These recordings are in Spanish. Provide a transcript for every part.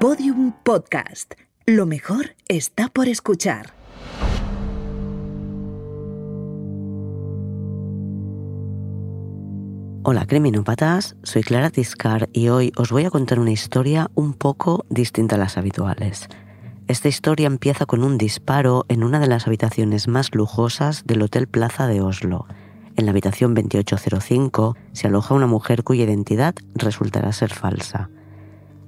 Podium Podcast. Lo mejor está por escuchar. Hola criminópatas, soy Clara Tiscar y hoy os voy a contar una historia un poco distinta a las habituales. Esta historia empieza con un disparo en una de las habitaciones más lujosas del Hotel Plaza de Oslo. En la habitación 2805 se aloja una mujer cuya identidad resultará ser falsa.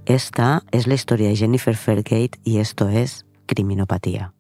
Esta es la historia de Jennifer Fairgate y esto es Criminopatía.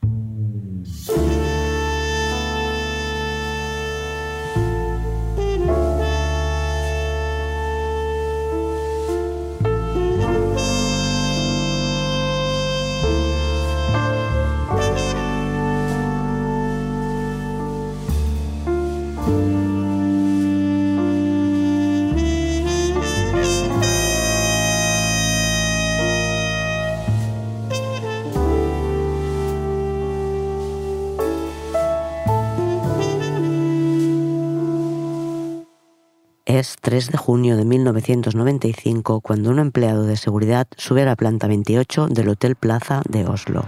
Es 3 de junio de 1995 cuando un empleado de seguridad sube a la planta 28 del Hotel Plaza de Oslo.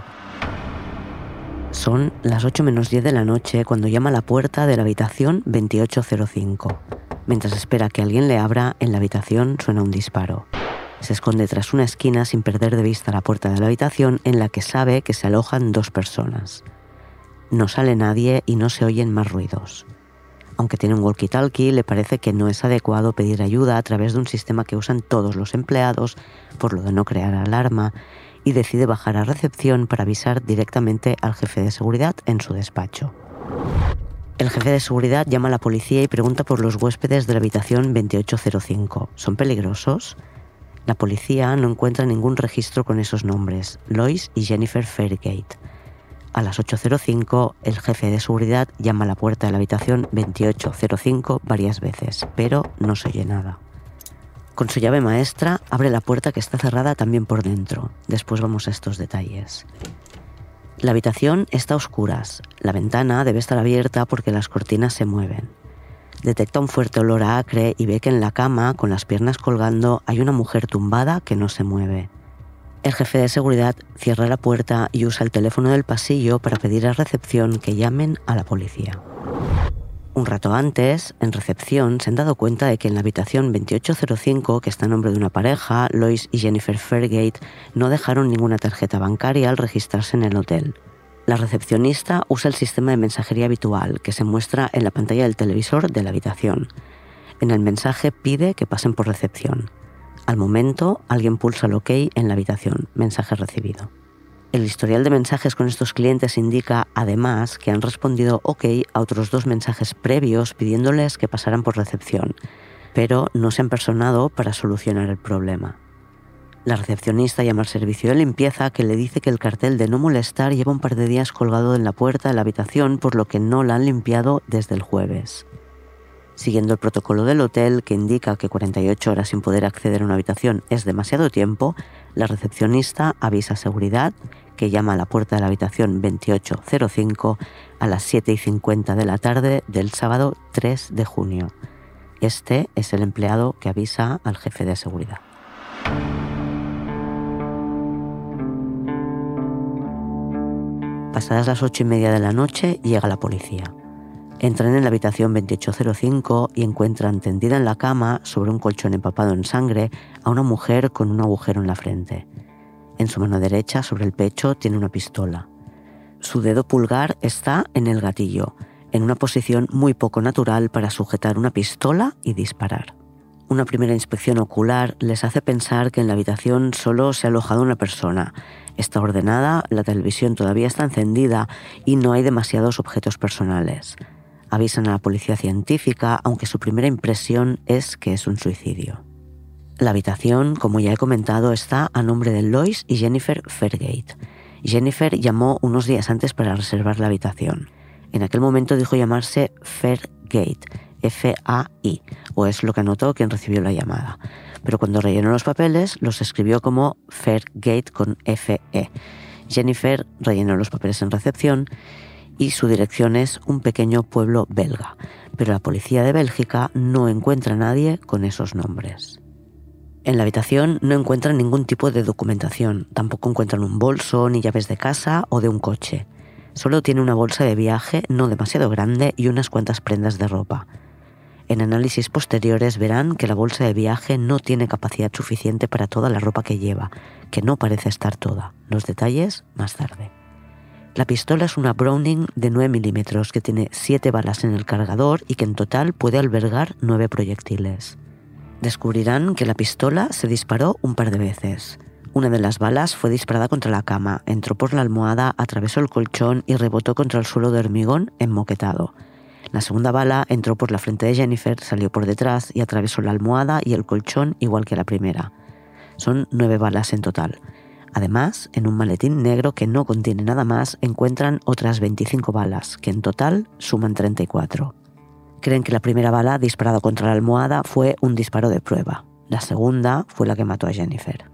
Son las 8 menos 10 de la noche cuando llama a la puerta de la habitación 2805. Mientras espera que alguien le abra, en la habitación suena un disparo. Se esconde tras una esquina sin perder de vista la puerta de la habitación en la que sabe que se alojan dos personas. No sale nadie y no se oyen más ruidos. Aunque tiene un walkie-talkie, le parece que no es adecuado pedir ayuda a través de un sistema que usan todos los empleados, por lo de no crear alarma, y decide bajar a recepción para avisar directamente al jefe de seguridad en su despacho. El jefe de seguridad llama a la policía y pregunta por los huéspedes de la habitación 2805. ¿Son peligrosos? La policía no encuentra ningún registro con esos nombres, Lois y Jennifer Fairgate. A las 8.05, el jefe de seguridad llama a la puerta de la habitación 2805 varias veces, pero no se oye nada. Con su llave maestra, abre la puerta que está cerrada también por dentro. Después vamos a estos detalles. La habitación está a oscuras. La ventana debe estar abierta porque las cortinas se mueven. Detecta un fuerte olor a acre y ve que en la cama, con las piernas colgando, hay una mujer tumbada que no se mueve. El jefe de seguridad cierra la puerta y usa el teléfono del pasillo para pedir a recepción que llamen a la policía. Un rato antes, en recepción, se han dado cuenta de que en la habitación 2805, que está a nombre de una pareja, Lois y Jennifer Fairgate, no dejaron ninguna tarjeta bancaria al registrarse en el hotel. La recepcionista usa el sistema de mensajería habitual que se muestra en la pantalla del televisor de la habitación. En el mensaje pide que pasen por recepción. Al momento, alguien pulsa el OK en la habitación. Mensaje recibido. El historial de mensajes con estos clientes indica, además, que han respondido OK a otros dos mensajes previos pidiéndoles que pasaran por recepción, pero no se han personado para solucionar el problema. La recepcionista llama al servicio de limpieza que le dice que el cartel de no molestar lleva un par de días colgado en la puerta de la habitación por lo que no la han limpiado desde el jueves. Siguiendo el protocolo del hotel, que indica que 48 horas sin poder acceder a una habitación es demasiado tiempo, la recepcionista avisa a seguridad que llama a la puerta de la habitación 2805 a las 7 y 50 de la tarde del sábado 3 de junio. Este es el empleado que avisa al jefe de seguridad. Pasadas las ocho y media de la noche llega la policía. Entran en la habitación 2805 y encuentran tendida en la cama, sobre un colchón empapado en sangre, a una mujer con un agujero en la frente. En su mano derecha, sobre el pecho, tiene una pistola. Su dedo pulgar está en el gatillo, en una posición muy poco natural para sujetar una pistola y disparar. Una primera inspección ocular les hace pensar que en la habitación solo se ha alojado una persona. Está ordenada, la televisión todavía está encendida y no hay demasiados objetos personales avisan a la policía científica, aunque su primera impresión es que es un suicidio. La habitación, como ya he comentado, está a nombre de Lois y Jennifer Fairgate. Jennifer llamó unos días antes para reservar la habitación. En aquel momento dijo llamarse Fairgate, F-A-I, o es lo que anotó quien recibió la llamada. Pero cuando rellenó los papeles, los escribió como Fairgate con F-E. Jennifer rellenó los papeles en recepción y su dirección es un pequeño pueblo belga, pero la policía de Bélgica no encuentra a nadie con esos nombres. En la habitación no encuentran ningún tipo de documentación, tampoco encuentran un bolso, ni llaves de casa o de un coche. Solo tiene una bolsa de viaje no demasiado grande y unas cuantas prendas de ropa. En análisis posteriores verán que la bolsa de viaje no tiene capacidad suficiente para toda la ropa que lleva, que no parece estar toda. Los detalles más tarde. La pistola es una Browning de 9 milímetros que tiene 7 balas en el cargador y que en total puede albergar 9 proyectiles. Descubrirán que la pistola se disparó un par de veces. Una de las balas fue disparada contra la cama, entró por la almohada, atravesó el colchón y rebotó contra el suelo de hormigón enmoquetado. La segunda bala entró por la frente de Jennifer, salió por detrás y atravesó la almohada y el colchón igual que la primera. Son nueve balas en total. Además, en un maletín negro que no contiene nada más encuentran otras 25 balas, que en total suman 34. Creen que la primera bala disparada contra la almohada fue un disparo de prueba. La segunda fue la que mató a Jennifer.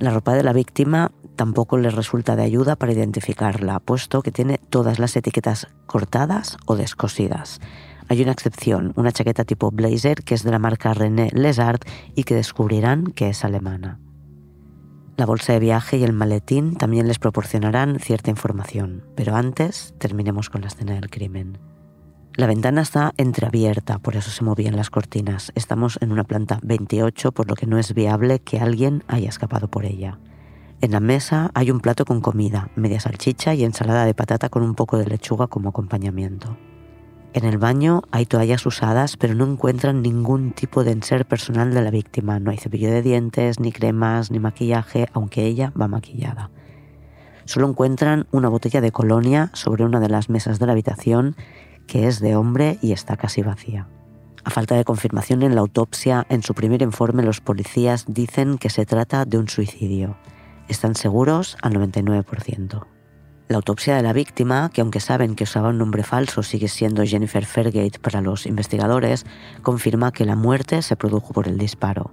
La ropa de la víctima tampoco les resulta de ayuda para identificarla, puesto que tiene todas las etiquetas cortadas o descosidas. Hay una excepción, una chaqueta tipo blazer que es de la marca René Lesart y que descubrirán que es alemana. La bolsa de viaje y el maletín también les proporcionarán cierta información, pero antes terminemos con la escena del crimen. La ventana está entreabierta, por eso se movían las cortinas. Estamos en una planta 28, por lo que no es viable que alguien haya escapado por ella. En la mesa hay un plato con comida, media salchicha y ensalada de patata con un poco de lechuga como acompañamiento. En el baño hay toallas usadas, pero no encuentran ningún tipo de enser personal de la víctima. No hay cepillo de dientes, ni cremas, ni maquillaje, aunque ella va maquillada. Solo encuentran una botella de colonia sobre una de las mesas de la habitación que es de hombre y está casi vacía. A falta de confirmación en la autopsia, en su primer informe los policías dicen que se trata de un suicidio. Están seguros al 99%. La autopsia de la víctima, que aunque saben que usaba un nombre falso sigue siendo Jennifer Fairgate para los investigadores, confirma que la muerte se produjo por el disparo.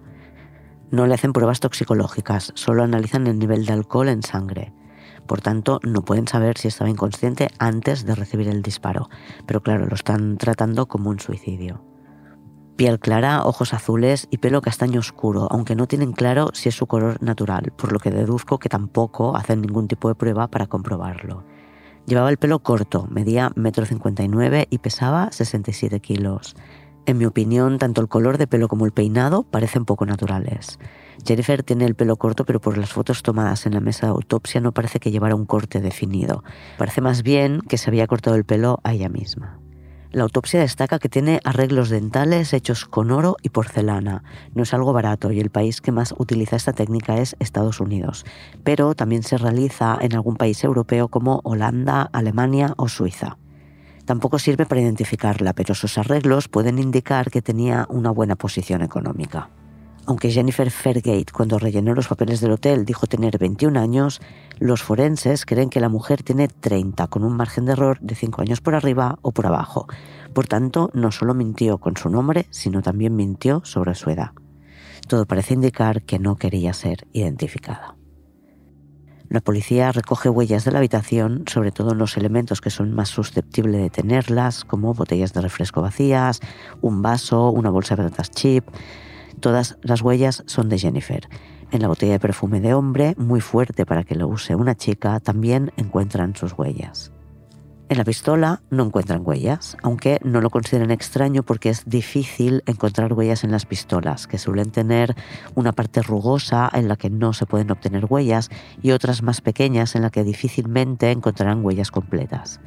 No le hacen pruebas toxicológicas, solo analizan el nivel de alcohol en sangre. Por tanto, no pueden saber si estaba inconsciente antes de recibir el disparo, pero claro, lo están tratando como un suicidio. Piel clara, ojos azules y pelo castaño oscuro, aunque no tienen claro si es su color natural, por lo que deduzco que tampoco hacen ningún tipo de prueba para comprobarlo. Llevaba el pelo corto, medía 1,59 m y pesaba 67 kilos. En mi opinión, tanto el color de pelo como el peinado parecen poco naturales. Jennifer tiene el pelo corto, pero por las fotos tomadas en la mesa de autopsia no parece que llevara un corte definido. Parece más bien que se había cortado el pelo a ella misma. La autopsia destaca que tiene arreglos dentales hechos con oro y porcelana. No es algo barato y el país que más utiliza esta técnica es Estados Unidos, pero también se realiza en algún país europeo como Holanda, Alemania o Suiza. Tampoco sirve para identificarla, pero sus arreglos pueden indicar que tenía una buena posición económica. Aunque Jennifer Fairgate, cuando rellenó los papeles del hotel, dijo tener 21 años, los forenses creen que la mujer tiene 30, con un margen de error de 5 años por arriba o por abajo. Por tanto, no solo mintió con su nombre, sino también mintió sobre su edad. Todo parece indicar que no quería ser identificada. La policía recoge huellas de la habitación, sobre todo en los elementos que son más susceptibles de tenerlas, como botellas de refresco vacías, un vaso, una bolsa de patatas chip. Todas las huellas son de Jennifer. En la botella de perfume de hombre, muy fuerte para que lo use una chica, también encuentran sus huellas. En la pistola no encuentran huellas, aunque no lo consideran extraño porque es difícil encontrar huellas en las pistolas, que suelen tener una parte rugosa en la que no se pueden obtener huellas y otras más pequeñas en la que difícilmente encontrarán huellas completas.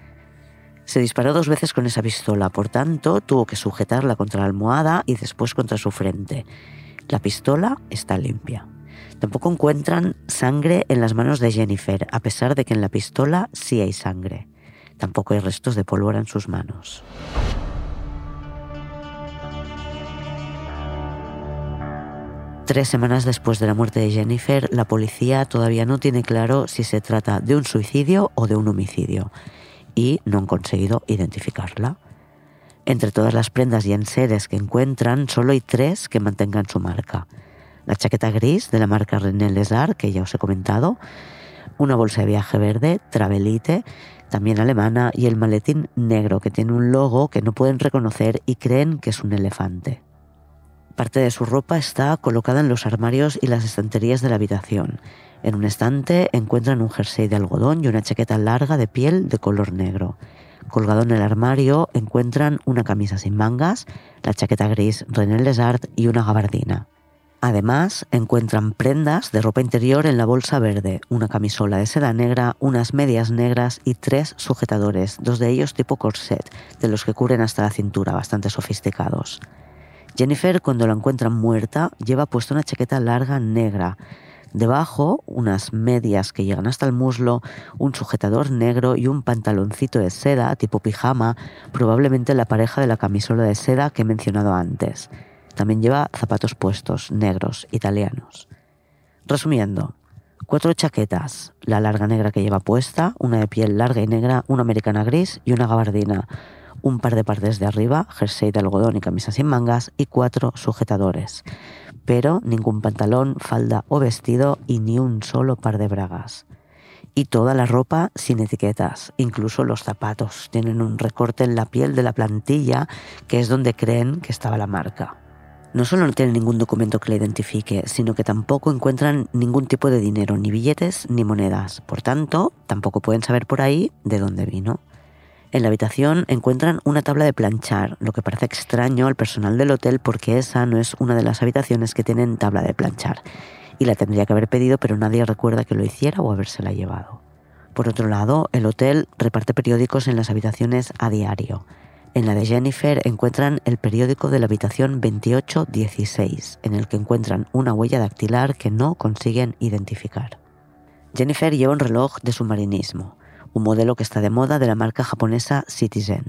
Se disparó dos veces con esa pistola, por tanto tuvo que sujetarla contra la almohada y después contra su frente. La pistola está limpia. Tampoco encuentran sangre en las manos de Jennifer, a pesar de que en la pistola sí hay sangre. Tampoco hay restos de pólvora en sus manos. Tres semanas después de la muerte de Jennifer, la policía todavía no tiene claro si se trata de un suicidio o de un homicidio y no han conseguido identificarla. Entre todas las prendas y enseres que encuentran, solo hay tres que mantengan su marca. La chaqueta gris de la marca René Lesar, que ya os he comentado, una bolsa de viaje verde, Travelite, también alemana, y el maletín negro que tiene un logo que no pueden reconocer y creen que es un elefante. Parte de su ropa está colocada en los armarios y las estanterías de la habitación. En un estante encuentran un jersey de algodón y una chaqueta larga de piel de color negro. Colgado en el armario encuentran una camisa sin mangas, la chaqueta gris René Lesart y una gabardina. Además, encuentran prendas de ropa interior en la bolsa verde, una camisola de seda negra, unas medias negras y tres sujetadores, dos de ellos tipo corset, de los que cubren hasta la cintura, bastante sofisticados. Jennifer, cuando la encuentran muerta, lleva puesta una chaqueta larga negra. Debajo, unas medias que llegan hasta el muslo, un sujetador negro y un pantaloncito de seda tipo pijama, probablemente la pareja de la camisola de seda que he mencionado antes. También lleva zapatos puestos, negros, italianos. Resumiendo, cuatro chaquetas, la larga negra que lleva puesta, una de piel larga y negra, una americana gris y una gabardina un par de partes de arriba, jersey de algodón y camisa sin mangas y cuatro sujetadores, pero ningún pantalón, falda o vestido y ni un solo par de bragas. Y toda la ropa sin etiquetas, incluso los zapatos tienen un recorte en la piel de la plantilla que es donde creen que estaba la marca. No solo no tienen ningún documento que la identifique, sino que tampoco encuentran ningún tipo de dinero, ni billetes ni monedas. Por tanto, tampoco pueden saber por ahí de dónde vino. En la habitación encuentran una tabla de planchar, lo que parece extraño al personal del hotel porque esa no es una de las habitaciones que tienen tabla de planchar. Y la tendría que haber pedido, pero nadie recuerda que lo hiciera o habérsela llevado. Por otro lado, el hotel reparte periódicos en las habitaciones a diario. En la de Jennifer encuentran el periódico de la habitación 2816, en el que encuentran una huella dactilar que no consiguen identificar. Jennifer lleva un reloj de submarinismo un modelo que está de moda de la marca japonesa Citizen.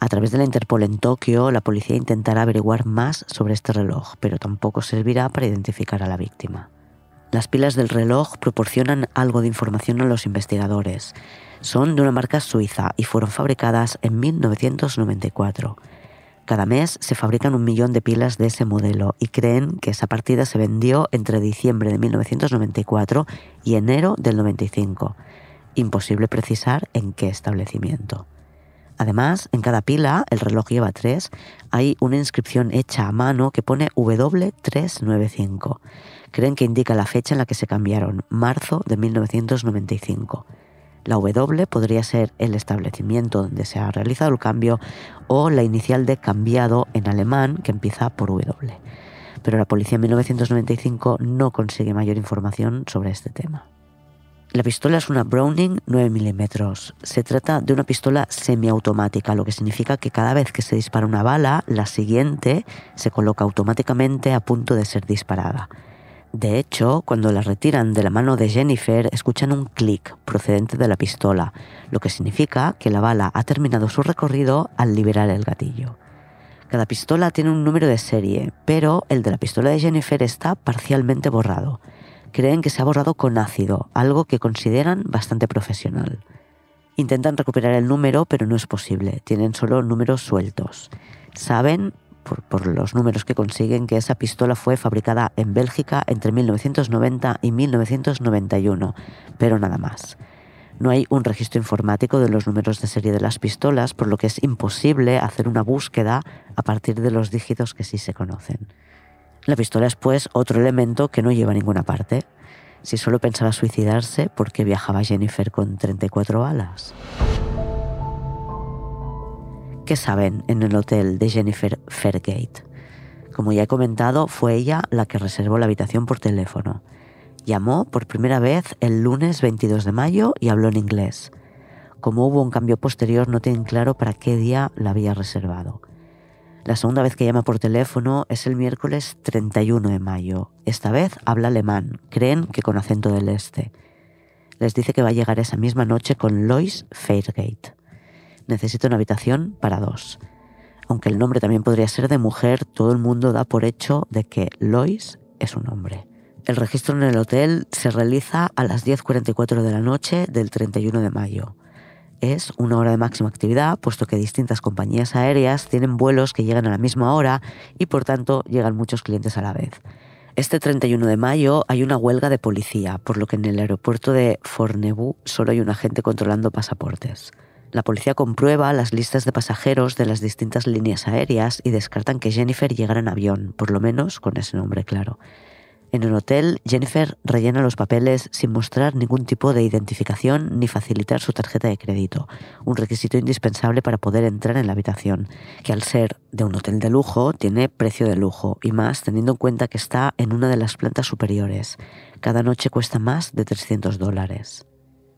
A través de la Interpol en Tokio, la policía intentará averiguar más sobre este reloj, pero tampoco servirá para identificar a la víctima. Las pilas del reloj proporcionan algo de información a los investigadores. Son de una marca suiza y fueron fabricadas en 1994. Cada mes se fabrican un millón de pilas de ese modelo y creen que esa partida se vendió entre diciembre de 1994 y enero del 95 imposible precisar en qué establecimiento. Además, en cada pila, el reloj lleva tres, hay una inscripción hecha a mano que pone W395. Creen que indica la fecha en la que se cambiaron, marzo de 1995. La W podría ser el establecimiento donde se ha realizado el cambio o la inicial de cambiado en alemán que empieza por W. Pero la policía en 1995 no consigue mayor información sobre este tema. La pistola es una Browning 9 milímetros. Se trata de una pistola semiautomática, lo que significa que cada vez que se dispara una bala, la siguiente se coloca automáticamente a punto de ser disparada. De hecho, cuando la retiran de la mano de Jennifer, escuchan un clic procedente de la pistola, lo que significa que la bala ha terminado su recorrido al liberar el gatillo. Cada pistola tiene un número de serie, pero el de la pistola de Jennifer está parcialmente borrado creen que se ha borrado con ácido, algo que consideran bastante profesional. Intentan recuperar el número, pero no es posible, tienen solo números sueltos. Saben, por, los números que consiguen, que esa pistola fue fabricada en Bélgica entre 1990 y 1991, pero nada más. No hay un registro informático de los números de serie de las pistolas, por lo que es imposible hacer una búsqueda a partir de los dígitos que sí se conocen. La pistola es pues otro elemento que no lleva a ninguna parte. Si solo pensaba suicidarse, ¿por qué viajaba Jennifer con 34 balas? ¿Qué saben en el hotel de Jennifer Fairgate? Como ya he comentado, fue ella la que reservó la habitación por teléfono. Llamó por primera vez el lunes 22 de mayo y habló en inglés. Como hubo un cambio posterior, no tienen claro para qué día la había reservado. La segunda vez que llama por teléfono es el miércoles 31 de mayo. Esta vez habla alemán, creen que con acento del este. Les dice que va a llegar esa misma noche con Lois Fairgate. Necesita una habitación para dos. Aunque el nombre también podría ser de mujer, todo el mundo da por hecho de que Lois es un hombre. El registro en el hotel se realiza a las 10.44 de la noche del 31 de mayo es una hora de máxima actividad, puesto que distintas compañías aéreas tienen vuelos que llegan a la misma hora y por tanto llegan muchos clientes a la vez. Este 31 de mayo hay una huelga de policía, por lo que en el aeropuerto de Fornebu solo hay un agente controlando pasaportes. La policía comprueba las listas de pasajeros de las distintas líneas aéreas y descartan que Jennifer llegara en avión, por lo menos con ese nombre claro. En el hotel, Jennifer rellena los papeles sin mostrar ningún tipo de identificación ni facilitar su tarjeta de crédito, un requisito indispensable para poder entrar en la habitación, que al ser de un hotel de lujo tiene precio de lujo, y más teniendo en cuenta que está en una de las plantas superiores. Cada noche cuesta más de 300 dólares.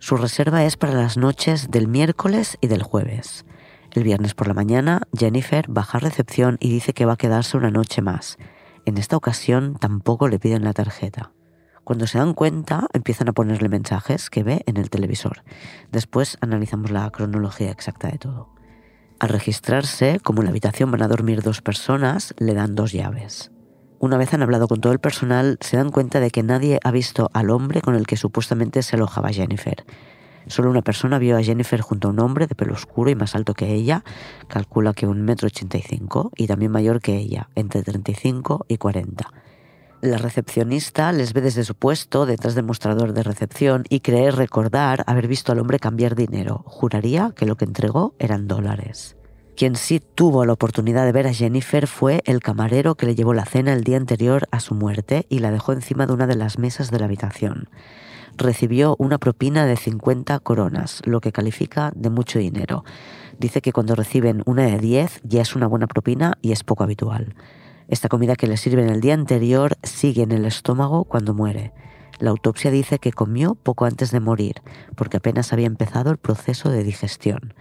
Su reserva es para las noches del miércoles y del jueves. El viernes por la mañana, Jennifer baja a recepción y dice que va a quedarse una noche más en esta ocasión tampoco le piden la tarjeta. Cuando se dan cuenta, empiezan a ponerle mensajes que ve en el televisor. Después analizamos la cronología exacta de todo. Al registrarse, como en la habitación van a dormir dos personas, le dan dos llaves. Una vez han hablado con todo el personal, se dan cuenta de que nadie ha visto al hombre con el que supuestamente se alojaba Jennifer. Solo una persona vio a Jennifer junto a un hombre de pelo oscuro y más alto que ella, calcula que un metro ochenta y cinco, y también mayor que ella, entre 35 y 40. La recepcionista les ve desde su puesto detrás del mostrador de recepción y cree recordar haber visto al hombre cambiar dinero. Juraría que lo que entregó eran dólares. Quien sí tuvo la oportunidad de ver a Jennifer fue el camarero que le llevó la cena el día anterior a su muerte y la dejó encima de una de las mesas de la habitación recibió una propina de 50 coronas, lo que califica de mucho dinero. Dice que cuando reciben una de 10 ya es una buena propina y es poco habitual. Esta comida que le sirven el día anterior sigue en el estómago cuando muere. La autopsia dice que comió poco antes de morir, porque apenas había empezado el proceso de digestión.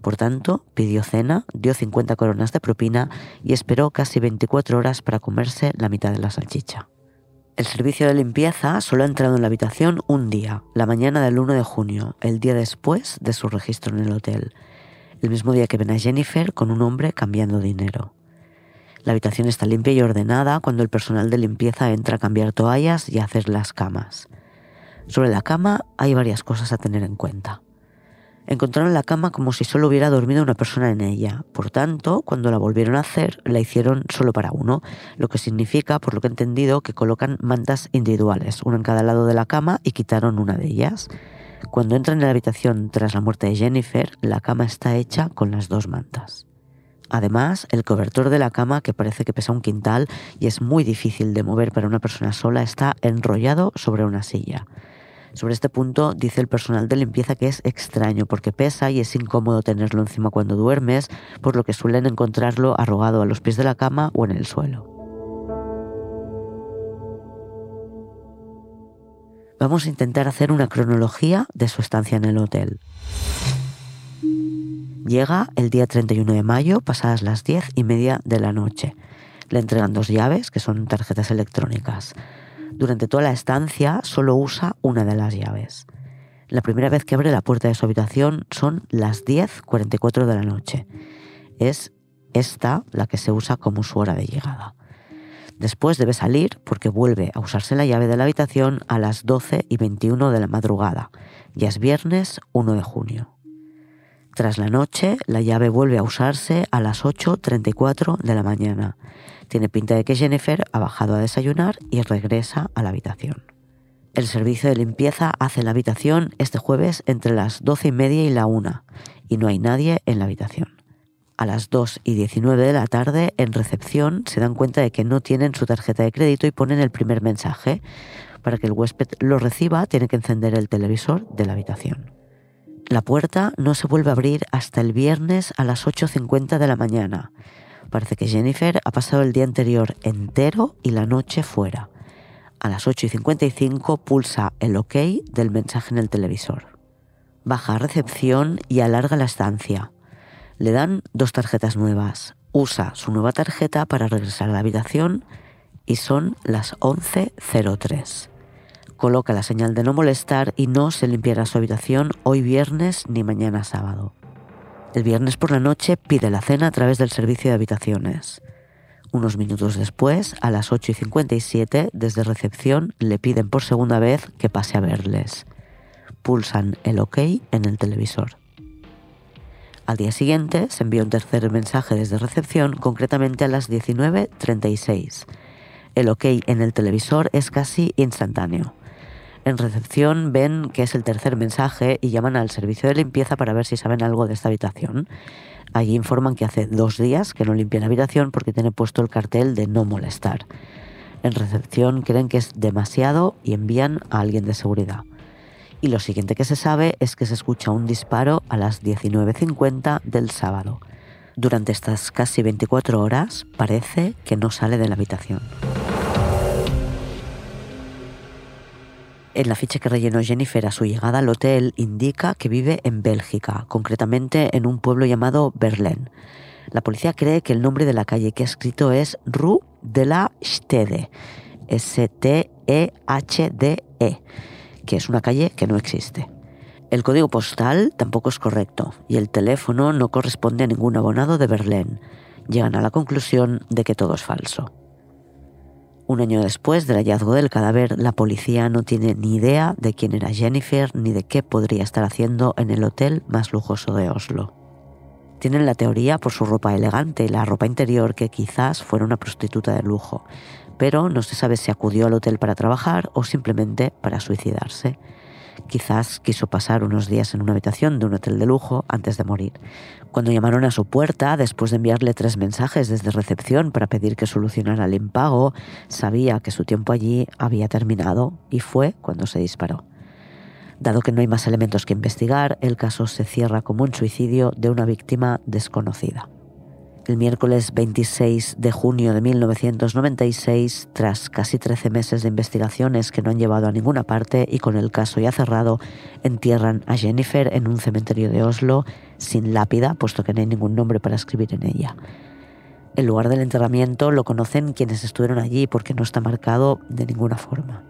Por tanto, pidió cena, dio 50 coronas de propina y esperó casi 24 horas para comerse la mitad de la salchicha. El servicio de limpieza solo ha entrado en la habitación un día, la mañana del 1 de junio, el día después de su registro en el hotel, el mismo día que ven a Jennifer con un hombre cambiando dinero. La habitación está limpia y ordenada cuando el personal de limpieza entra a cambiar toallas y a hacer las camas. Sobre la cama hay varias cosas a tener en cuenta. Encontraron la cama como si solo hubiera dormido una persona en ella. Por tanto, cuando la volvieron a hacer, la hicieron solo para uno, lo que significa, por lo que he entendido, que colocan mantas individuales, una en cada lado de la cama y quitaron una de ellas. Cuando entran en la habitación tras la muerte de Jennifer, la cama está hecha con las dos mantas. Además, el cobertor de la cama, que parece que pesa un quintal y es muy difícil de mover para una persona sola, está enrollado sobre una silla. Sobre este punto dice el personal de limpieza que es extraño porque pesa y es incómodo tenerlo encima cuando duermes, por lo que suelen encontrarlo arrugado a los pies de la cama o en el suelo. Vamos a intentar hacer una cronología de su estancia en el hotel. Llega el día 31 de mayo, pasadas las 10 y media de la noche. Le entregan dos llaves, que son tarjetas electrónicas. Durante toda la estancia solo usa una de las llaves. La primera vez que abre la puerta de su habitación son las 10.44 de la noche. Es esta la que se usa como su hora de llegada. Después debe salir porque vuelve a usarse la llave de la habitación a las 12 y 21 de la madrugada. Ya es viernes 1 de junio. Tras la noche, la llave vuelve a usarse a las 8.34 de la mañana tiene pinta de que Jennifer ha bajado a desayunar y regresa a la habitación. El servicio de limpieza hace la habitación este jueves entre las doce y media y la una, y no hay nadie en la habitación. A las 2 y 19 de la tarde, en recepción, se dan cuenta de que no tienen su tarjeta de crédito y ponen el primer mensaje. Para que el huésped lo reciba, tiene que encender el televisor de la habitación. La puerta no se vuelve a abrir hasta el viernes a las 8.50 de la mañana Parece que Jennifer ha pasado el día anterior entero y la noche fuera. A las 8 y 55 pulsa el OK del mensaje en el televisor. Baja a recepción y alarga la estancia. Le dan dos tarjetas nuevas. Usa su nueva tarjeta para regresar a la habitación y son las 11.03. Coloca la señal de no molestar y no se limpiará su habitación hoy viernes ni mañana sábado. El viernes por la noche pide la cena a través del servicio de habitaciones. Unos minutos después, a las 8 y 57, desde recepción le piden por segunda vez que pase a verles. Pulsan el OK en el televisor. Al día siguiente se envía un tercer mensaje desde recepción, concretamente a las 19.36. El OK en el televisor es casi instantáneo. En recepción ven que es el tercer mensaje y llaman al servicio de limpieza para ver si saben algo de esta habitación. Allí informan que hace dos días que no limpian la habitación porque tiene puesto el cartel de no molestar. En recepción creen que es demasiado y envían a alguien de seguridad. Y lo siguiente que se sabe es que se escucha un disparo a las 19.50 del sábado. Durante estas casi 24 horas parece que no sale de la habitación. En la ficha que rellenó Jennifer a su llegada al hotel indica que vive en Bélgica, concretamente en un pueblo llamado Berlín. La policía cree que el nombre de la calle que ha escrito es Rue de la Stede, S-T-E-H-D-E, -E, que es una calle que no existe. El código postal tampoco es correcto y el teléfono no corresponde a ningún abonado de Berlín. Llegan a la conclusión de que todo es falso. Un año después del hallazgo del cadáver, la policía no tiene ni idea de quién era Jennifer ni de qué podría estar haciendo en el hotel más lujoso de Oslo. Tienen la teoría por su ropa elegante y la ropa interior que quizás fuera una prostituta de lujo, pero no se sabe si acudió al hotel para trabajar o simplemente para suicidarse. Quizás quiso pasar unos días en una habitación de un hotel de lujo antes de morir. Cuando llamaron a su puerta, después de enviarle tres mensajes desde recepción para pedir que solucionara el impago, sabía que su tiempo allí había terminado y fue cuando se disparó. Dado que no hay más elementos que investigar, el caso se cierra como un suicidio de una víctima desconocida. El miércoles 26 de junio de 1996, tras casi 13 meses de investigaciones que no han llevado a ninguna parte y con el caso ya cerrado, entierran a Jennifer en un cementerio de Oslo sin lápida, puesto que no hay ningún nombre para escribir en ella. El lugar del enterramiento lo conocen quienes estuvieron allí porque no está marcado de ninguna forma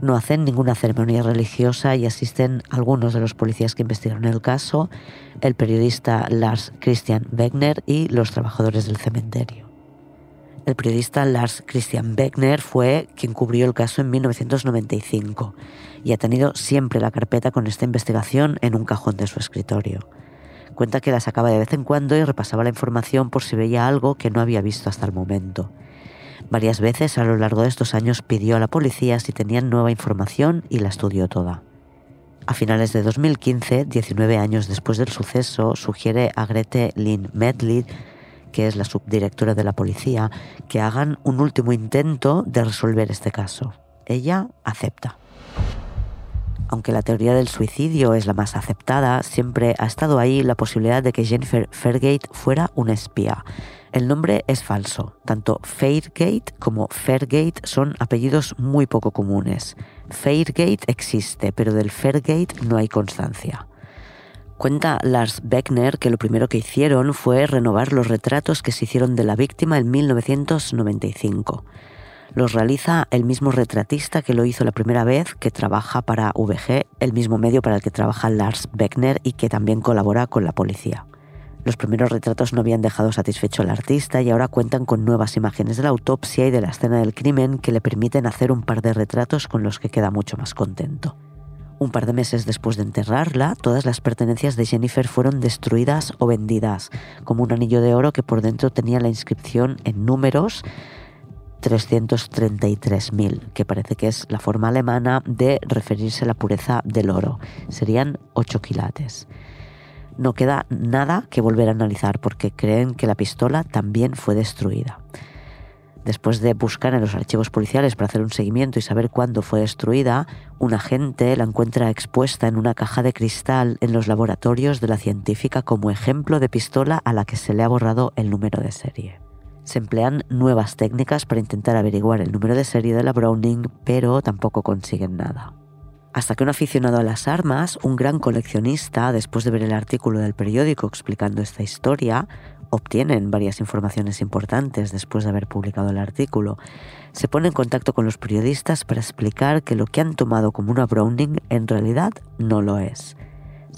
no hacen ninguna ceremonia religiosa y asisten algunos de los policías que investigaron el caso, el periodista Lars Christian Wegner y los trabajadores del cementerio. El periodista Lars Christian Wegner fue quien cubrió el caso en 1995 y ha tenido siempre la carpeta con esta investigación en un cajón de su escritorio. Cuenta que la sacaba de vez en cuando y repasaba la información por si veía algo que no había visto hasta el momento. Varias veces a lo largo de estos años pidió a la policía si tenían nueva información y la estudió toda. A finales de 2015, 19 años después del suceso, sugiere a Grete Lynn Medley, que es la subdirectora de la policía, que hagan un último intento de resolver este caso. Ella acepta. Aunque la teoría del suicidio es la más aceptada, siempre ha estado ahí la posibilidad de que Jennifer Fairgate fuera una espía el nombre es falso. Tanto Fairgate como Fairgate son apellidos muy poco comunes. Fairgate existe, pero del Fairgate no hay constancia. Cuenta Lars Beckner que lo primero que hicieron fue renovar los retratos que se hicieron de la víctima en 1995. Los realiza el mismo retratista que lo hizo la primera vez, que trabaja para VG, el mismo medio para el que trabaja Lars Beckner y que también colabora con la policía. Los primeros retratos no habían dejado satisfecho al artista y ahora cuentan con nuevas imágenes de la autopsia y de la escena del crimen que le permiten hacer un par de retratos con los que queda mucho más contento. Un par de meses después de enterrarla, todas las pertenencias de Jennifer fueron destruidas o vendidas, como un anillo de oro que por dentro tenía la inscripción en números 333.000, que parece que es la forma alemana de referirse a la pureza del oro. Serían 8 quilates no queda nada que volver a analizar porque creen que la pistola también fue destruida. Después de buscar en los archivos policiales para hacer un seguimiento y saber cuándo fue destruida, un agente la encuentra expuesta en una caja de cristal en los laboratorios de la científica como ejemplo de pistola a la que se le ha borrado el número de serie. Se emplean nuevas técnicas para intentar averiguar el número de serie de la Browning, pero tampoco consiguen nada. Hasta que un aficionado a las armas, un gran coleccionista, después de ver el artículo del periódico explicando esta historia, obtienen varias informaciones importantes después de haber publicado el artículo. Se pone en contacto con los periodistas para explicar que lo que han tomado como una Browning en realidad no lo es.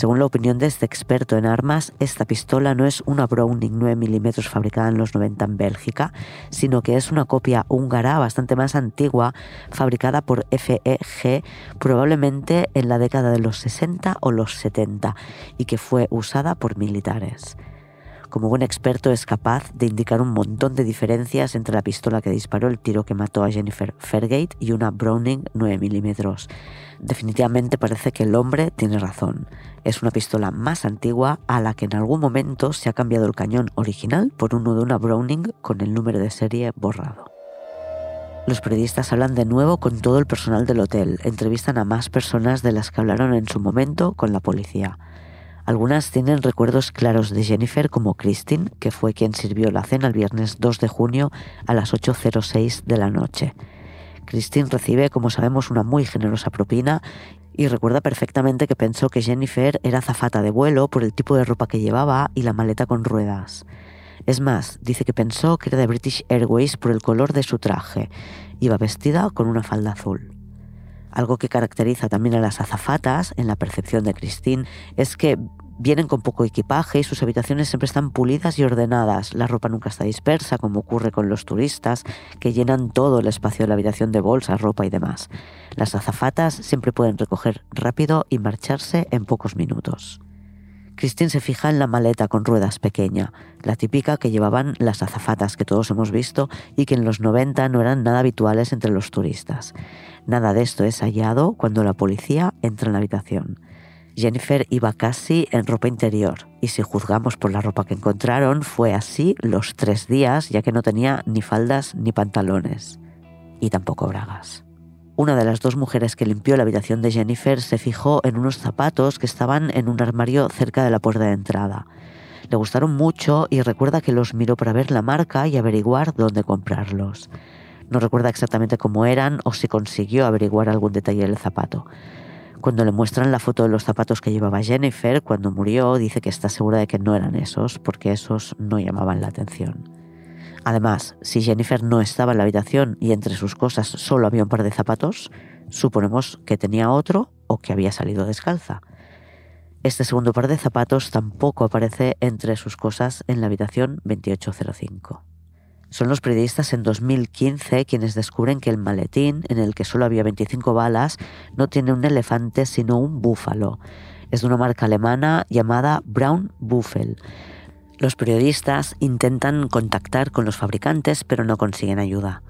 Según la opinión de este experto en armas, esta pistola no es una Browning 9 mm fabricada en los 90 en Bélgica, sino que es una copia húngara bastante más antigua, fabricada por FEG probablemente en la década de los 60 o los 70 y que fue usada por militares. Como buen experto es capaz de indicar un montón de diferencias entre la pistola que disparó el tiro que mató a Jennifer Fairgate y una Browning 9 milímetros. Definitivamente parece que el hombre tiene razón. Es una pistola más antigua a la que en algún momento se ha cambiado el cañón original por uno de una Browning con el número de serie borrado. Los periodistas hablan de nuevo con todo el personal del hotel, entrevistan a más personas de las que hablaron en su momento con la policía. Algunas tienen recuerdos claros de Jennifer como Christine, que fue quien sirvió la cena el viernes 2 de junio a las 8.06 de la noche. Christine recibe, como sabemos, una muy generosa propina y recuerda perfectamente que pensó que Jennifer era zafata de vuelo por el tipo de ropa que llevaba y la maleta con ruedas. Es más, dice que pensó que era de British Airways por el color de su traje. Iba vestida con una falda azul. Algo que caracteriza también a las azafatas, en la percepción de Christine, es que vienen con poco equipaje y sus habitaciones siempre están pulidas y ordenadas. La ropa nunca está dispersa, como ocurre con los turistas, que llenan todo el espacio de la habitación de bolsas, ropa y demás. Las azafatas siempre pueden recoger rápido y marcharse en pocos minutos. Christine se fija en la maleta con ruedas pequeña, la típica que llevaban las azafatas que todos hemos visto y que en los 90 no eran nada habituales entre los turistas. Nada de esto es hallado cuando la policía entra en la habitación. Jennifer iba casi en ropa interior y si juzgamos por la ropa que encontraron fue así los tres días ya que no tenía ni faldas ni pantalones y tampoco bragas. Una de las dos mujeres que limpió la habitación de Jennifer se fijó en unos zapatos que estaban en un armario cerca de la puerta de entrada. Le gustaron mucho y recuerda que los miró para ver la marca y averiguar dónde comprarlos. No recuerda exactamente cómo eran o si consiguió averiguar algún detalle del zapato. Cuando le muestran la foto de los zapatos que llevaba Jennifer cuando murió, dice que está segura de que no eran esos, porque esos no llamaban la atención. Además, si Jennifer no estaba en la habitación y entre sus cosas solo había un par de zapatos, suponemos que tenía otro o que había salido descalza. Este segundo par de zapatos tampoco aparece entre sus cosas en la habitación 2805. Son los periodistas en 2015 quienes descubren que el maletín, en el que solo había 25 balas, no tiene un elefante sino un búfalo. Es de una marca alemana llamada Brown Buffel los periodistas intentan contactar con los fabricantes pero no consiguen ayuda.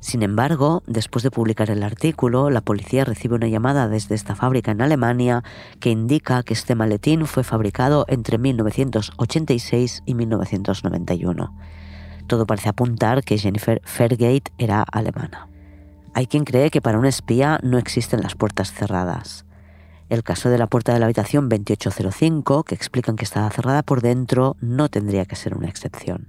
Sin embargo, después de publicar el artículo, la policía recibe una llamada desde esta fábrica en Alemania que indica que este maletín fue fabricado entre 1986 y 1991. Todo parece apuntar que Jennifer Fairgate era alemana. Hay quien cree que para un espía no existen las puertas cerradas. El caso de la puerta de la habitación 2805, que explican que estaba cerrada por dentro, no tendría que ser una excepción.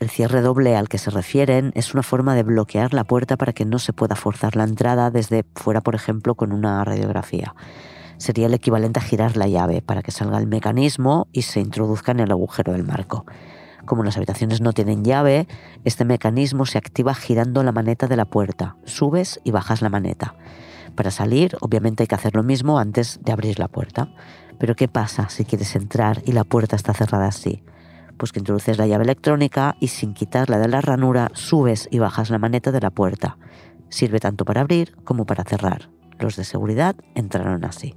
El cierre doble al que se refieren es una forma de bloquear la puerta para que no se pueda forzar la entrada desde fuera, por ejemplo, con una radiografía. Sería el equivalente a girar la llave para que salga el mecanismo y se introduzca en el agujero del marco. Como las habitaciones no tienen llave, este mecanismo se activa girando la maneta de la puerta. Subes y bajas la maneta. Para salir, obviamente hay que hacer lo mismo antes de abrir la puerta. Pero ¿qué pasa si quieres entrar y la puerta está cerrada así? Pues que introduces la llave electrónica y sin quitarla de la ranura subes y bajas la maneta de la puerta. Sirve tanto para abrir como para cerrar. Los de seguridad entraron así.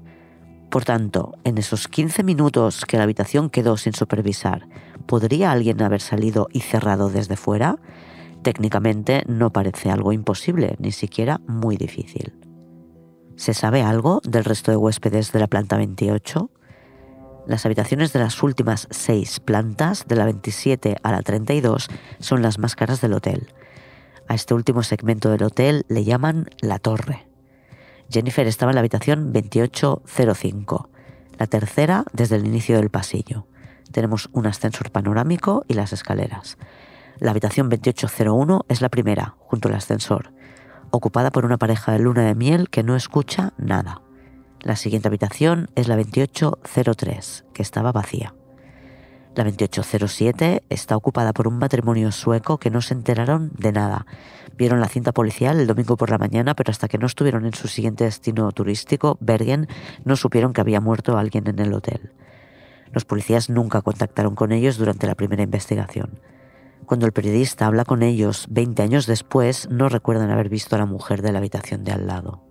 Por tanto, en esos 15 minutos que la habitación quedó sin supervisar, ¿podría alguien haber salido y cerrado desde fuera? Técnicamente no parece algo imposible, ni siquiera muy difícil. ¿Se sabe algo del resto de huéspedes de la planta 28? Las habitaciones de las últimas seis plantas, de la 27 a la 32, son las más caras del hotel. A este último segmento del hotel le llaman la torre. Jennifer estaba en la habitación 2805, la tercera desde el inicio del pasillo. Tenemos un ascensor panorámico y las escaleras. La habitación 2801 es la primera, junto al ascensor ocupada por una pareja de luna de miel que no escucha nada. La siguiente habitación es la 2803, que estaba vacía. La 2807 está ocupada por un matrimonio sueco que no se enteraron de nada. Vieron la cinta policial el domingo por la mañana, pero hasta que no estuvieron en su siguiente destino turístico, Bergen, no supieron que había muerto alguien en el hotel. Los policías nunca contactaron con ellos durante la primera investigación. Cuando el periodista habla con ellos 20 años después, no recuerdan haber visto a la mujer de la habitación de al lado.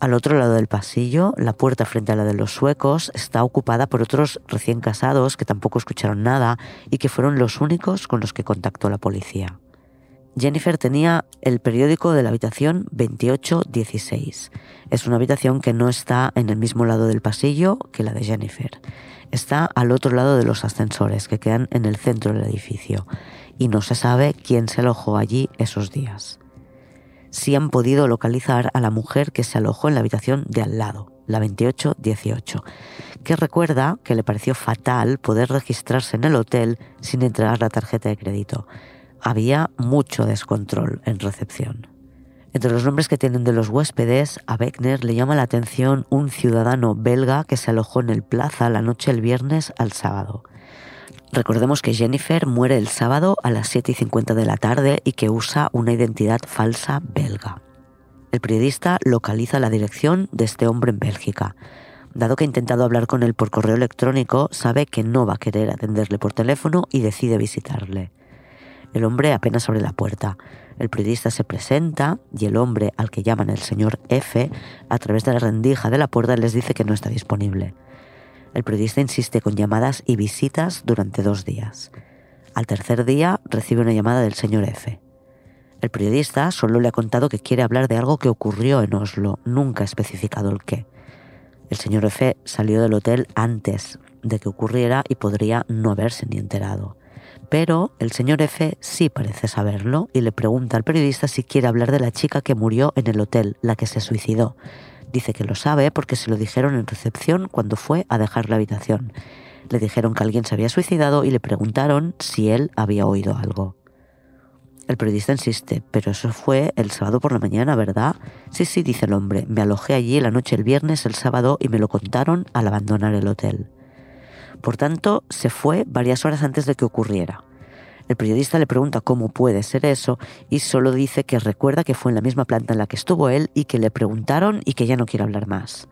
Al otro lado del pasillo, la puerta frente a la de los suecos está ocupada por otros recién casados que tampoco escucharon nada y que fueron los únicos con los que contactó la policía. Jennifer tenía el periódico de la habitación 2816. Es una habitación que no está en el mismo lado del pasillo que la de Jennifer. Está al otro lado de los ascensores que quedan en el centro del edificio y no se sabe quién se alojó allí esos días sí han podido localizar a la mujer que se alojó en la habitación de al lado, la 2818, que recuerda que le pareció fatal poder registrarse en el hotel sin entregar la tarjeta de crédito. Había mucho descontrol en recepción. Entre los nombres que tienen de los huéspedes, a Beckner le llama la atención un ciudadano belga que se alojó en el Plaza la noche del viernes al sábado. Recordemos que Jennifer muere el sábado a las 7 y 50 de la tarde y que usa una identidad falsa belga. El periodista localiza la dirección de este hombre en Bélgica. Dado que ha intentado hablar con él por correo electrónico, sabe que no va a querer atenderle por teléfono y decide visitarle. El hombre apenas abre la puerta. El periodista se presenta y el hombre, al que llaman el señor F, a través de la rendija de la puerta les dice que no está disponible. El periodista insiste con llamadas y visitas durante dos días. Al tercer día recibe una llamada del señor F. El periodista solo le ha contado que quiere hablar de algo que ocurrió en Oslo, nunca ha especificado el qué. El señor F salió del hotel antes de que ocurriera y podría no haberse ni enterado. Pero el señor F sí parece saberlo y le pregunta al periodista si quiere hablar de la chica que murió en el hotel, la que se suicidó. Dice que lo sabe porque se lo dijeron en recepción cuando fue a dejar la habitación. Le dijeron que alguien se había suicidado y le preguntaron si él había oído algo. El periodista insiste, pero eso fue el sábado por la mañana, ¿verdad? Sí, sí, dice el hombre. Me alojé allí la noche el viernes, el sábado, y me lo contaron al abandonar el hotel. Por tanto, se fue varias horas antes de que ocurriera. El periodista le pregunta cómo puede ser eso y solo dice que recuerda que fue en la misma planta en la que estuvo él y que le preguntaron y que ya no quiere hablar más.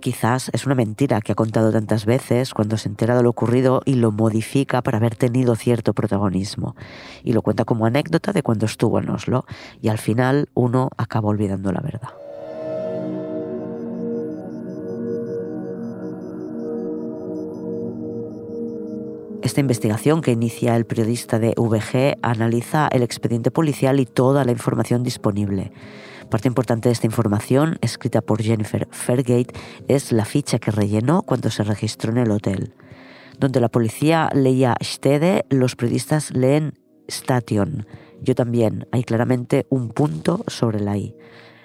Quizás es una mentira que ha contado tantas veces cuando se entera de lo ocurrido y lo modifica para haber tenido cierto protagonismo. Y lo cuenta como anécdota de cuando estuvo en Oslo. Y al final uno acaba olvidando la verdad. Esta investigación que inicia el periodista de VG analiza el expediente policial y toda la información disponible. Parte importante de esta información, escrita por Jennifer Fairgate, es la ficha que rellenó cuando se registró en el hotel. Donde la policía leía Stede, los periodistas leen Station. Yo también. Hay claramente un punto sobre la I.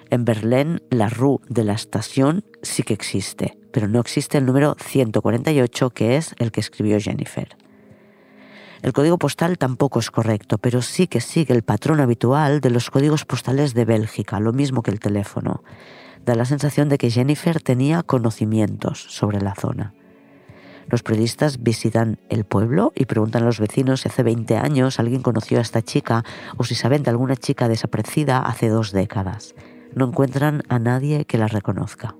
En Berlín, la rue de la estación sí que existe, pero no existe el número 148, que es el que escribió Jennifer. El código postal tampoco es correcto, pero sí que sigue el patrón habitual de los códigos postales de Bélgica, lo mismo que el teléfono. Da la sensación de que Jennifer tenía conocimientos sobre la zona. Los periodistas visitan el pueblo y preguntan a los vecinos si hace 20 años alguien conoció a esta chica o si saben de alguna chica desaparecida hace dos décadas. No encuentran a nadie que la reconozca.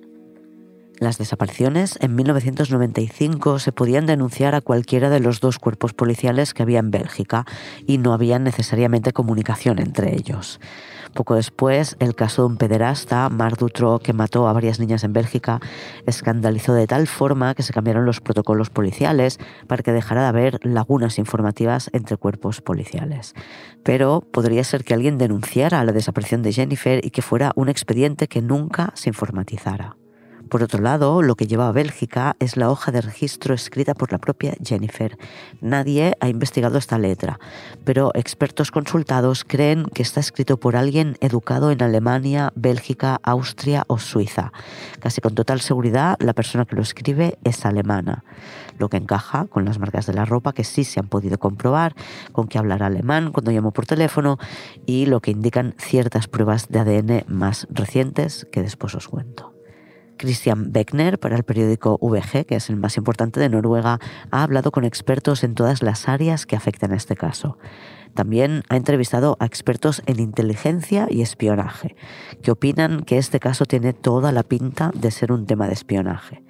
Las desapariciones en 1995 se podían denunciar a cualquiera de los dos cuerpos policiales que había en Bélgica y no había necesariamente comunicación entre ellos. Poco después, el caso de un pederasta, Marc Dutroux, que mató a varias niñas en Bélgica, escandalizó de tal forma que se cambiaron los protocolos policiales para que dejara de haber lagunas informativas entre cuerpos policiales. Pero podría ser que alguien denunciara la desaparición de Jennifer y que fuera un expediente que nunca se informatizara. Por otro lado, lo que lleva a Bélgica es la hoja de registro escrita por la propia Jennifer. Nadie ha investigado esta letra, pero expertos consultados creen que está escrito por alguien educado en Alemania, Bélgica, Austria o Suiza. Casi con total seguridad, la persona que lo escribe es alemana, lo que encaja con las marcas de la ropa que sí se han podido comprobar, con que hablará alemán cuando llamó por teléfono y lo que indican ciertas pruebas de ADN más recientes que después os cuento. Christian Beckner, para el periódico VG, que es el más importante de Noruega, ha hablado con expertos en todas las áreas que afectan a este caso. También ha entrevistado a expertos en inteligencia y espionaje, que opinan que este caso tiene toda la pinta de ser un tema de espionaje.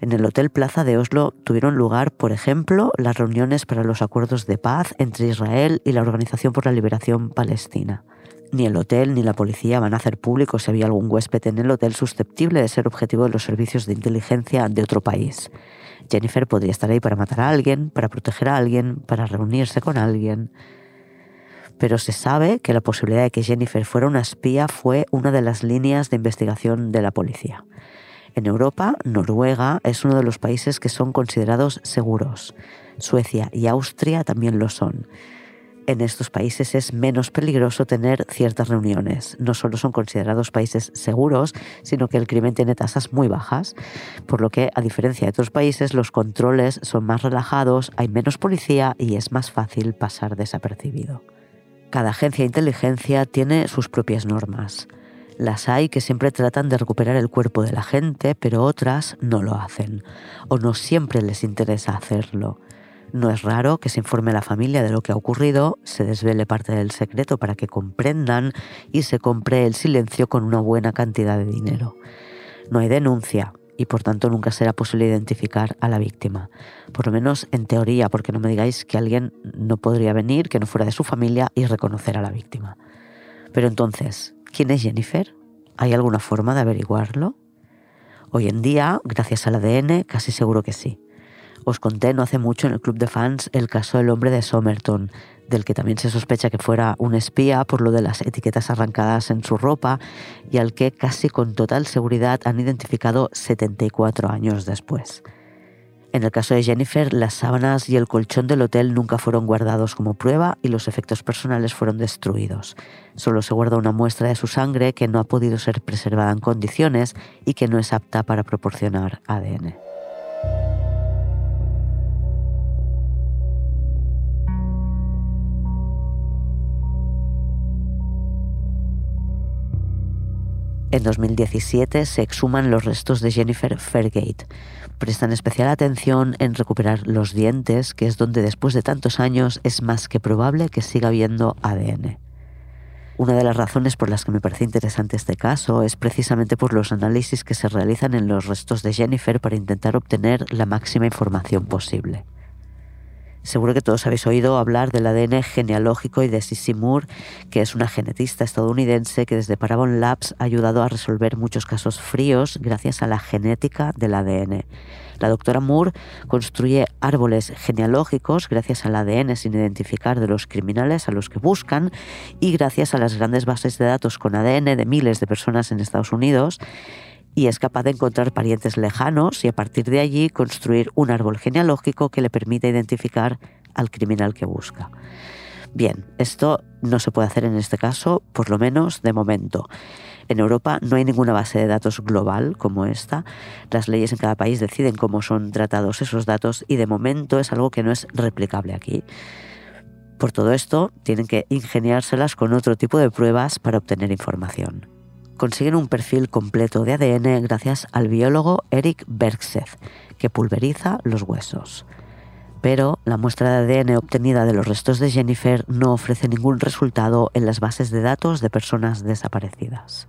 En el Hotel Plaza de Oslo tuvieron lugar, por ejemplo, las reuniones para los acuerdos de paz entre Israel y la Organización por la Liberación Palestina. Ni el hotel ni la policía van a hacer público si había algún huésped en el hotel susceptible de ser objetivo de los servicios de inteligencia de otro país. Jennifer podría estar ahí para matar a alguien, para proteger a alguien, para reunirse con alguien. Pero se sabe que la posibilidad de que Jennifer fuera una espía fue una de las líneas de investigación de la policía. En Europa, Noruega es uno de los países que son considerados seguros. Suecia y Austria también lo son en estos países es menos peligroso tener ciertas reuniones. No solo son considerados países seguros, sino que el crimen tiene tasas muy bajas, por lo que, a diferencia de otros países, los controles son más relajados, hay menos policía y es más fácil pasar desapercibido. Cada agencia de inteligencia tiene sus propias normas. Las hay que siempre tratan de recuperar el cuerpo de la gente, pero otras no lo hacen, o no siempre les interesa hacerlo. No es raro que se informe a la familia de lo que ha ocurrido, se desvele parte del secreto para que comprendan y se compre el silencio con una buena cantidad de dinero. No hay denuncia y por tanto nunca será posible identificar a la víctima. Por lo menos en teoría, porque no me digáis que alguien no podría venir, que no fuera de su familia y reconocer a la víctima. Pero entonces, ¿quién es Jennifer? ¿Hay alguna forma de averiguarlo? Hoy en día, gracias al ADN, casi seguro que sí. Os conté no hace mucho en el club de fans el caso del hombre de Somerton, del que también se sospecha que fuera un espía por lo de las etiquetas arrancadas en su ropa y al que casi con total seguridad han identificado 74 años después. En el caso de Jennifer, las sábanas y el colchón del hotel nunca fueron guardados como prueba y los efectos personales fueron destruidos. Solo se guarda una muestra de su sangre que no ha podido ser preservada en condiciones y que no es apta para proporcionar ADN. En 2017 se exhuman los restos de Jennifer Fairgate. Prestan especial atención en recuperar los dientes, que es donde después de tantos años es más que probable que siga habiendo ADN. Una de las razones por las que me parece interesante este caso es precisamente por los análisis que se realizan en los restos de Jennifer para intentar obtener la máxima información posible. Seguro que todos habéis oído hablar del ADN genealógico y de Sissy Moore, que es una genetista estadounidense que desde Paragon Labs ha ayudado a resolver muchos casos fríos gracias a la genética del ADN. La doctora Moore construye árboles genealógicos gracias al ADN sin identificar de los criminales a los que buscan y gracias a las grandes bases de datos con ADN de miles de personas en Estados Unidos y es capaz de encontrar parientes lejanos y a partir de allí construir un árbol genealógico que le permite identificar al criminal que busca. Bien, esto no se puede hacer en este caso, por lo menos de momento. En Europa no hay ninguna base de datos global como esta. Las leyes en cada país deciden cómo son tratados esos datos y de momento es algo que no es replicable aquí. Por todo esto, tienen que ingeniárselas con otro tipo de pruebas para obtener información consiguen un perfil completo de ADN gracias al biólogo Eric Bergseth, que pulveriza los huesos. Pero la muestra de ADN obtenida de los restos de Jennifer no ofrece ningún resultado en las bases de datos de personas desaparecidas.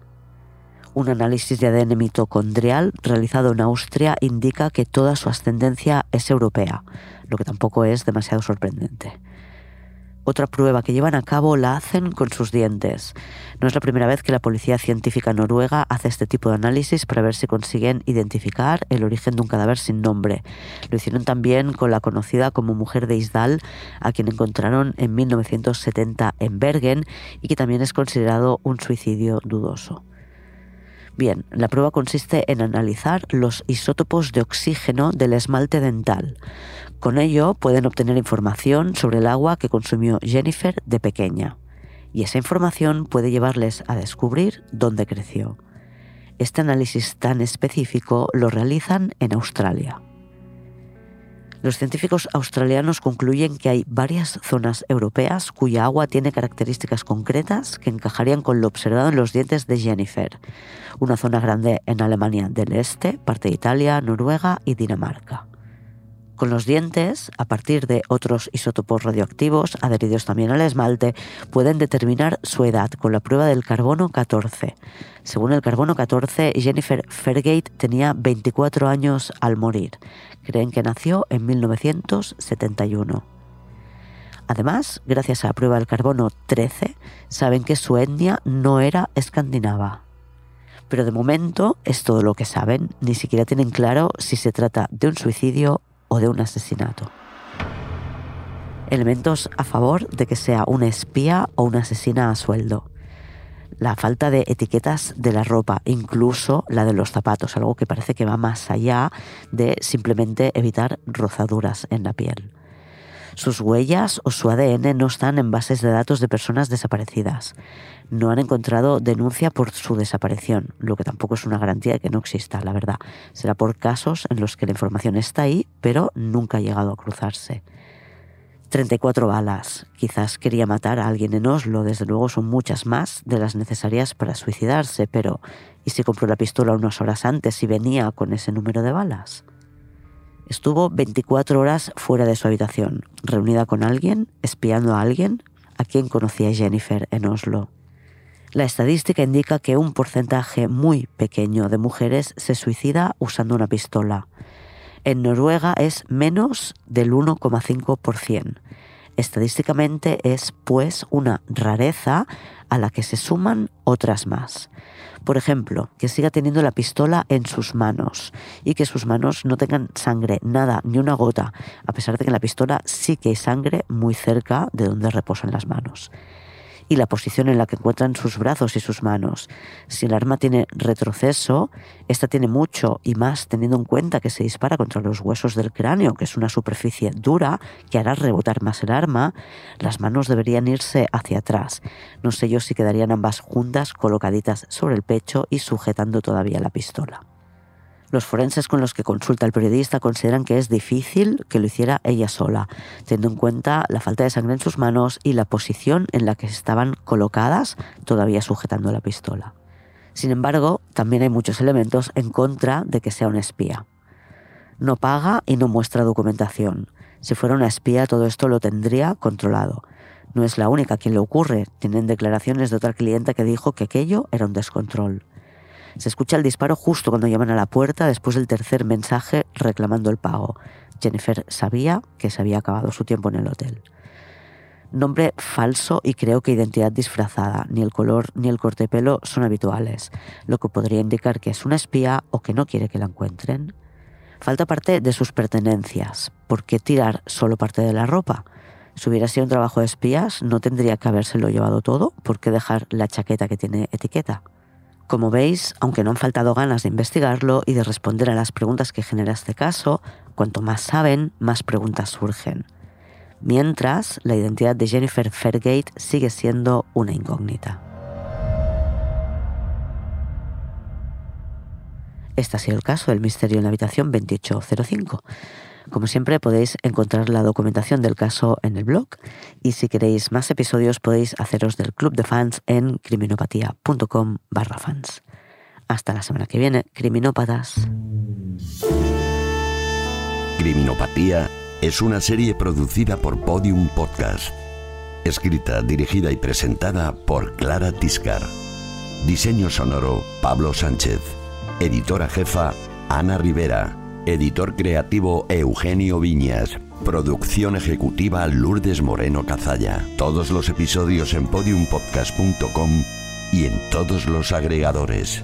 Un análisis de ADN mitocondrial realizado en Austria indica que toda su ascendencia es europea, lo que tampoco es demasiado sorprendente. Otra prueba que llevan a cabo la hacen con sus dientes. No es la primera vez que la Policía Científica Noruega hace este tipo de análisis para ver si consiguen identificar el origen de un cadáver sin nombre. Lo hicieron también con la conocida como mujer de Isdal, a quien encontraron en 1970 en Bergen y que también es considerado un suicidio dudoso. Bien, la prueba consiste en analizar los isótopos de oxígeno del esmalte dental. Con ello pueden obtener información sobre el agua que consumió Jennifer de pequeña. Y esa información puede llevarles a descubrir dónde creció. Este análisis tan específico lo realizan en Australia. Los científicos australianos concluyen que hay varias zonas europeas cuya agua tiene características concretas que encajarían con lo observado en los dientes de Jennifer. Una zona grande en Alemania del Este, parte de Italia, Noruega y Dinamarca. Con los dientes, a partir de otros isótopos radioactivos adheridos también al esmalte, pueden determinar su edad con la prueba del carbono 14. Según el carbono 14, Jennifer Fairgate tenía 24 años al morir. Creen que nació en 1971. Además, gracias a la prueba del carbono 13, saben que su etnia no era escandinava. Pero de momento es todo lo que saben, ni siquiera tienen claro si se trata de un suicidio o de un asesinato. Elementos a favor de que sea una espía o una asesina a sueldo. La falta de etiquetas de la ropa, incluso la de los zapatos, algo que parece que va más allá de simplemente evitar rozaduras en la piel. Sus huellas o su ADN no están en bases de datos de personas desaparecidas. No han encontrado denuncia por su desaparición, lo que tampoco es una garantía de que no exista, la verdad. Será por casos en los que la información está ahí, pero nunca ha llegado a cruzarse. 34 balas. Quizás quería matar a alguien en Oslo, desde luego son muchas más de las necesarias para suicidarse, pero ¿y si compró la pistola unas horas antes y venía con ese número de balas? Estuvo 24 horas fuera de su habitación, reunida con alguien, espiando a alguien, a quien conocía Jennifer en Oslo. La estadística indica que un porcentaje muy pequeño de mujeres se suicida usando una pistola. En Noruega es menos del 1,5%. Estadísticamente es pues una rareza a la que se suman otras más. Por ejemplo, que siga teniendo la pistola en sus manos y que sus manos no tengan sangre, nada, ni una gota, a pesar de que en la pistola sí que hay sangre muy cerca de donde reposan las manos y la posición en la que encuentran sus brazos y sus manos. Si el arma tiene retroceso, esta tiene mucho y más teniendo en cuenta que se dispara contra los huesos del cráneo, que es una superficie dura que hará rebotar más el arma, las manos deberían irse hacia atrás. No sé yo si quedarían ambas juntas colocaditas sobre el pecho y sujetando todavía la pistola. Los forenses con los que consulta el periodista consideran que es difícil que lo hiciera ella sola, teniendo en cuenta la falta de sangre en sus manos y la posición en la que estaban colocadas, todavía sujetando la pistola. Sin embargo, también hay muchos elementos en contra de que sea una espía. No paga y no muestra documentación. Si fuera una espía, todo esto lo tendría controlado. No es la única quien le ocurre. Tienen declaraciones de otra clienta que dijo que aquello era un descontrol. Se escucha el disparo justo cuando llaman a la puerta después del tercer mensaje reclamando el pago. Jennifer sabía que se había acabado su tiempo en el hotel. Nombre falso y creo que identidad disfrazada. Ni el color ni el corte de pelo son habituales, lo que podría indicar que es una espía o que no quiere que la encuentren. Falta parte de sus pertenencias. ¿Por qué tirar solo parte de la ropa? Si hubiera sido un trabajo de espías, no tendría que habérselo llevado todo. ¿Por qué dejar la chaqueta que tiene etiqueta? Como veis, aunque no han faltado ganas de investigarlo y de responder a las preguntas que genera este caso, cuanto más saben, más preguntas surgen. Mientras, la identidad de Jennifer Fairgate sigue siendo una incógnita. Este ha sido el caso del misterio en la habitación 2805. Como siempre podéis encontrar la documentación del caso en el blog y si queréis más episodios podéis haceros del club de fans en criminopatía.com barra fans. Hasta la semana que viene, criminópatas. Criminopatía es una serie producida por Podium Podcast. Escrita, dirigida y presentada por Clara Tiscar. Diseño sonoro Pablo Sánchez. Editora jefa Ana Rivera. Editor creativo Eugenio Viñas. Producción ejecutiva Lourdes Moreno Cazalla. Todos los episodios en podiumpodcast.com y en todos los agregadores.